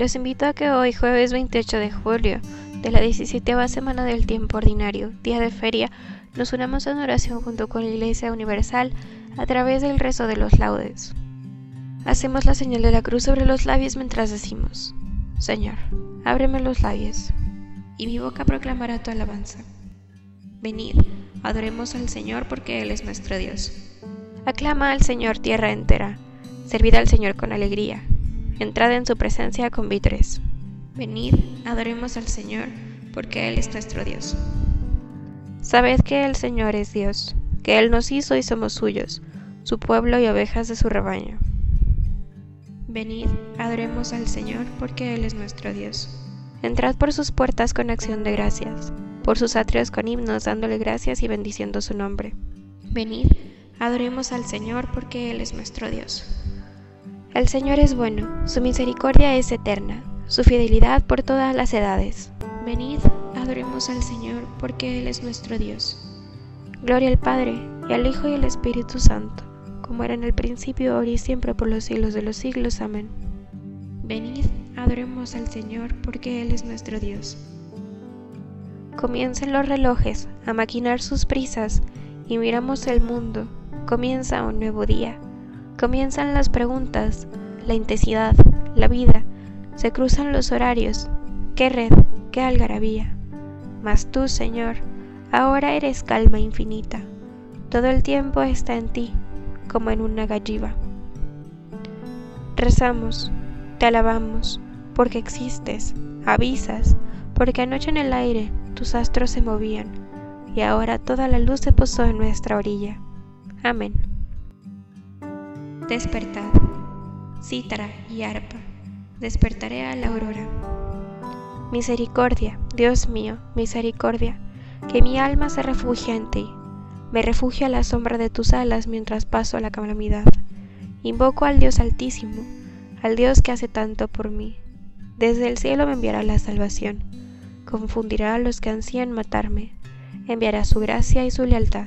Los invito a que hoy, jueves 28 de julio, de la 17 semana del tiempo ordinario, día de feria, nos unamos en oración junto con la Iglesia Universal a través del rezo de los laudes. Hacemos la señal de la cruz sobre los labios mientras decimos, Señor, ábreme los labios, y mi boca proclamará tu alabanza. Venid, adoremos al Señor porque Él es nuestro Dios. Aclama al Señor tierra entera, servid al Señor con alegría entrad en su presencia con vítores. Venid, adoremos al Señor, porque Él es nuestro Dios. Sabed que el Señor es Dios, que Él nos hizo y somos suyos, su pueblo y ovejas de su rebaño. Venid, adoremos al Señor, porque Él es nuestro Dios. Entrad por sus puertas con acción de gracias, por sus atrios con himnos, dándole gracias y bendiciendo su nombre. Venid, adoremos al Señor, porque Él es nuestro Dios. El Señor es bueno, su misericordia es eterna, su fidelidad por todas las edades. Venid, adoremos al Señor, porque Él es nuestro Dios. Gloria al Padre, y al Hijo y al Espíritu Santo, como era en el principio, ahora y siempre, por los siglos de los siglos. Amén. Venid, adoremos al Señor, porque Él es nuestro Dios. Comiencen los relojes a maquinar sus prisas, y miramos el mundo, comienza un nuevo día Comienzan las preguntas, la intensidad, la vida, se cruzan los horarios, qué red, qué algarabía. Mas tú, Señor, ahora eres calma infinita, todo el tiempo está en ti, como en una galliva. Rezamos, te alabamos, porque existes, avisas, porque anoche en el aire tus astros se movían, y ahora toda la luz se posó en nuestra orilla. Amén despertad, cítara y arpa, despertaré a la aurora. Misericordia, Dios mío, misericordia, que mi alma se refugia en ti, me refugio a la sombra de tus alas mientras paso la calamidad. Invoco al Dios Altísimo, al Dios que hace tanto por mí. Desde el cielo me enviará la salvación, confundirá a los que ansían matarme, enviará su gracia y su lealtad.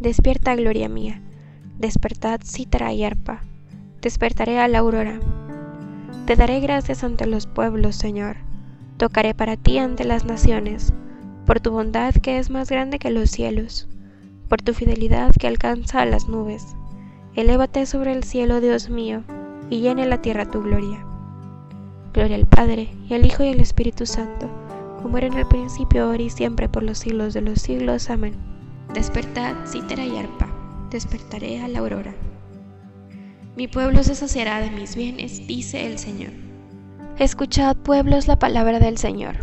Despierta, gloria mía, despertad cítara y arpa, despertaré a la aurora. Te daré gracias ante los pueblos, Señor, tocaré para ti ante las naciones, por tu bondad que es más grande que los cielos, por tu fidelidad que alcanza a las nubes. Elévate sobre el cielo, Dios mío, y llene la tierra tu gloria. Gloria al Padre, y al Hijo y al Espíritu Santo, como era en el principio, ahora y siempre, por los siglos de los siglos. Amén. Despertad, cítara y arpa, despertaré a la aurora. Mi pueblo se saciará de mis bienes, dice el Señor. Escuchad, pueblos, la palabra del Señor.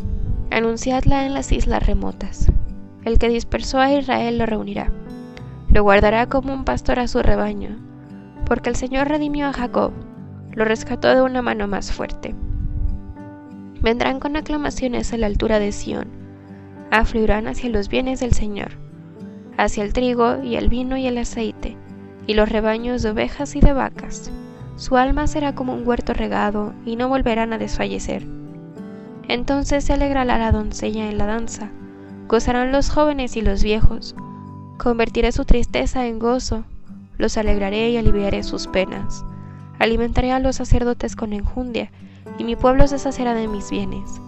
Anunciadla en las islas remotas. El que dispersó a Israel lo reunirá. Lo guardará como un pastor a su rebaño, porque el Señor redimió a Jacob, lo rescató de una mano más fuerte. Vendrán con aclamaciones a la altura de Sión, afluirán hacia los bienes del Señor, hacia el trigo y el vino y el aceite, y los rebaños de ovejas y de vacas. Su alma será como un huerto regado, y no volverán a desfallecer. Entonces se alegrará la doncella en la danza, gozarán los jóvenes y los viejos. Convertiré su tristeza en gozo, los alegraré y aliviaré sus penas. Alimentaré a los sacerdotes con enjundia, y mi pueblo se saciará de mis bienes.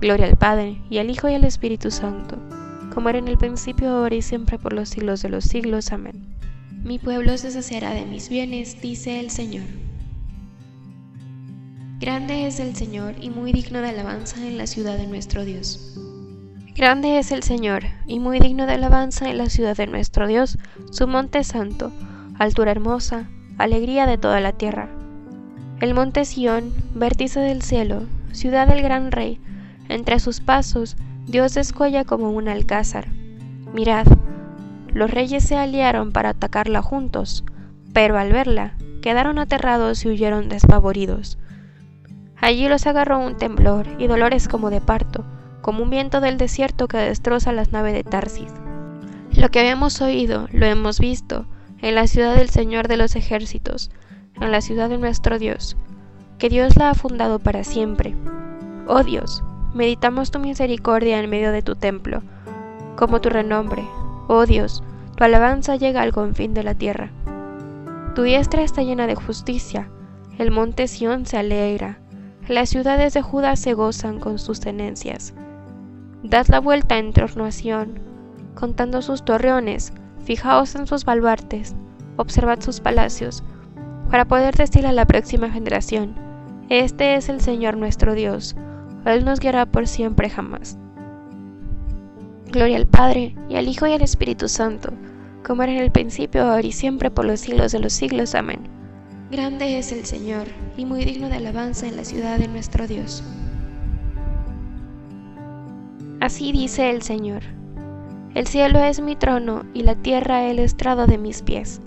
Gloria al Padre, y al Hijo y al Espíritu Santo, como era en el principio, ahora y siempre, por los siglos de los siglos. Amén. Mi pueblo se saciará de mis bienes, dice el Señor. Grande es el Señor y muy digno de alabanza en la ciudad de nuestro Dios. Grande es el Señor y muy digno de alabanza en la ciudad de nuestro Dios, su monte santo, altura hermosa, alegría de toda la tierra. El monte Sión, vértice del cielo, ciudad del gran rey, entre sus pasos Dios descuella como un alcázar. Mirad, los reyes se aliaron para atacarla juntos, pero al verla quedaron aterrados y huyeron despavoridos. Allí los agarró un temblor y dolores como de parto, como un viento del desierto que destroza las naves de Tarsis. Lo que habíamos oído, lo hemos visto, en la ciudad del Señor de los ejércitos, en la ciudad de nuestro Dios, que Dios la ha fundado para siempre. Oh Dios, meditamos tu misericordia en medio de tu templo, como tu renombre. Oh Dios, tu alabanza llega al confín de la tierra. Tu diestra está llena de justicia, el monte Sión se alegra, las ciudades de Judá se gozan con sus tenencias. Dad la vuelta en torno a Sión, contando sus torreones, Fijaos en sus baluartes, observad sus palacios, para poder decir a la próxima generación, este es el Señor nuestro Dios, Él nos guiará por siempre jamás. Gloria al Padre, y al Hijo y al Espíritu Santo, como era en el principio, ahora y siempre, por los siglos de los siglos. Amén. Grande es el Señor, y muy digno de alabanza en la ciudad de nuestro Dios. Así dice el Señor. El cielo es mi trono y la tierra el estrado de mis pies.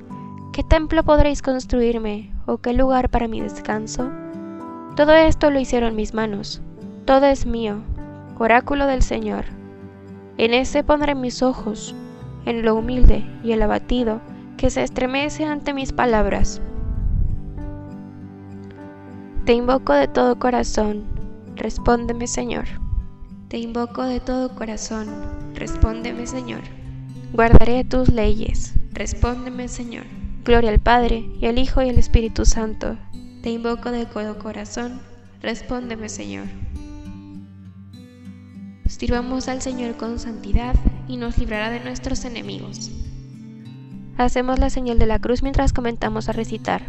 ¿Qué templo podréis construirme o qué lugar para mi descanso? Todo esto lo hicieron mis manos, todo es mío, oráculo del Señor. En ese pondré mis ojos, en lo humilde y el abatido que se estremece ante mis palabras. Te invoco de todo corazón, respóndeme Señor. Te invoco de todo corazón, respóndeme Señor. Guardaré tus leyes, respóndeme Señor. Gloria al Padre, y al Hijo y al Espíritu Santo. Te invoco de todo corazón, respóndeme Señor. Sirvamos al Señor con santidad y nos librará de nuestros enemigos. Hacemos la señal de la cruz mientras comentamos a recitar.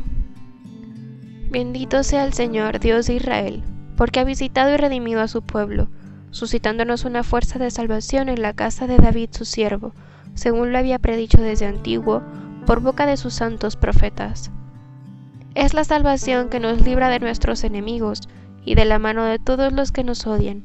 Bendito sea el Señor, Dios de Israel, porque ha visitado y redimido a su pueblo suscitándonos una fuerza de salvación en la casa de David su siervo, según lo había predicho desde antiguo, por boca de sus santos profetas. Es la salvación que nos libra de nuestros enemigos y de la mano de todos los que nos odian,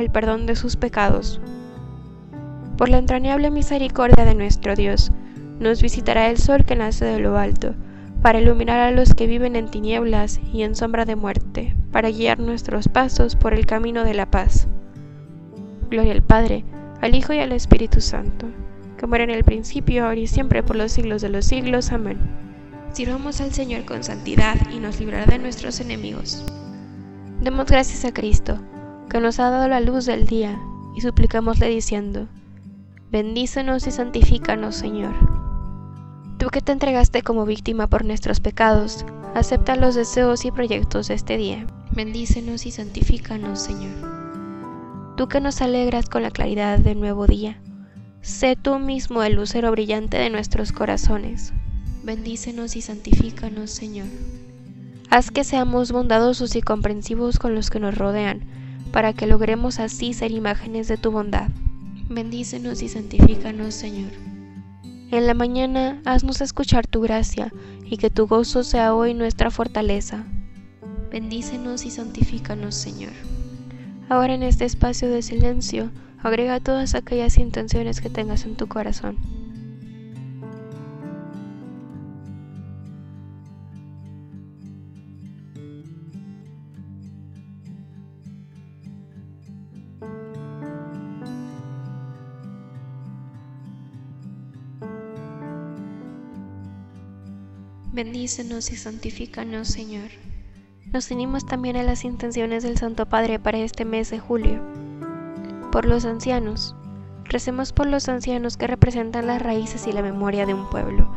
el perdón de sus pecados. Por la entrañable misericordia de nuestro Dios, nos visitará el sol que nace de lo alto, para iluminar a los que viven en tinieblas y en sombra de muerte, para guiar nuestros pasos por el camino de la paz. Gloria al Padre, al Hijo y al Espíritu Santo, como era en el principio, ahora y siempre, por los siglos de los siglos. Amén. Sirvamos al Señor con santidad y nos librará de nuestros enemigos. Demos gracias a Cristo, que nos ha dado la luz del día, y suplicámosle diciendo, Bendícenos y santifícanos, Señor. Tú que te entregaste como víctima por nuestros pecados, acepta los deseos y proyectos de este día. Bendícenos y santifícanos, Señor. tú que nos alegras con la claridad del nuevo día. Sé tú mismo el lucero brillante de nuestros corazones. Bendícenos y santifícanos, Señor. Haz que seamos bondadosos y comprensivos con los que nos rodean, para que logremos así ser imágenes de tu bondad. Bendícenos y santifícanos, Señor. En la mañana haznos escuchar tu gracia y que tu gozo sea hoy nuestra fortaleza. Bendícenos y santifícanos, Señor. Ahora en este espacio de silencio, agrega todas aquellas intenciones que tengas en tu corazón. Bendícenos y santifícanos, Señor. Nos unimos también a las intenciones del Santo Padre para este mes de julio. Por los ancianos. Recemos por los ancianos que representan las raíces y la memoria de un pueblo,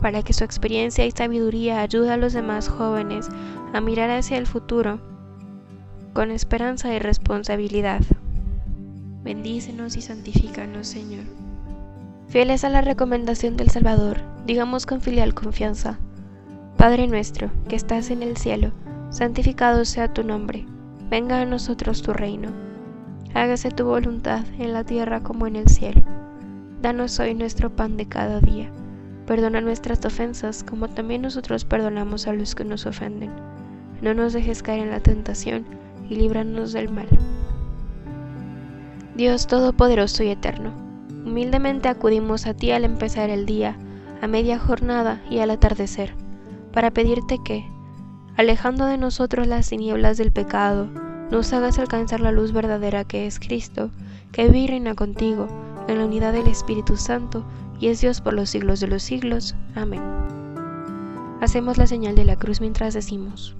para que su experiencia y sabiduría ayude a los demás jóvenes a mirar hacia el futuro con esperanza y responsabilidad. Bendícenos y santifícanos, Señor. Fieles a la recomendación del Salvador, digamos con filial confianza. Padre nuestro, que estás en el cielo, santificado sea tu nombre, venga a nosotros tu reino, hágase tu voluntad en la tierra como en el cielo. Danos hoy nuestro pan de cada día, perdona nuestras ofensas como también nosotros perdonamos a los que nos ofenden. No nos dejes caer en la tentación y líbranos del mal. Dios Todopoderoso y Eterno, humildemente acudimos a ti al empezar el día, a media jornada y al atardecer para pedirte que, alejando de nosotros las tinieblas del pecado, nos hagas alcanzar la luz verdadera que es Cristo, que vive y reina contigo, en la unidad del Espíritu Santo, y es Dios por los siglos de los siglos. Amén. Hacemos la señal de la cruz mientras decimos,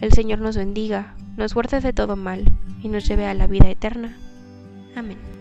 el Señor nos bendiga, nos guarde de todo mal, y nos lleve a la vida eterna. Amén.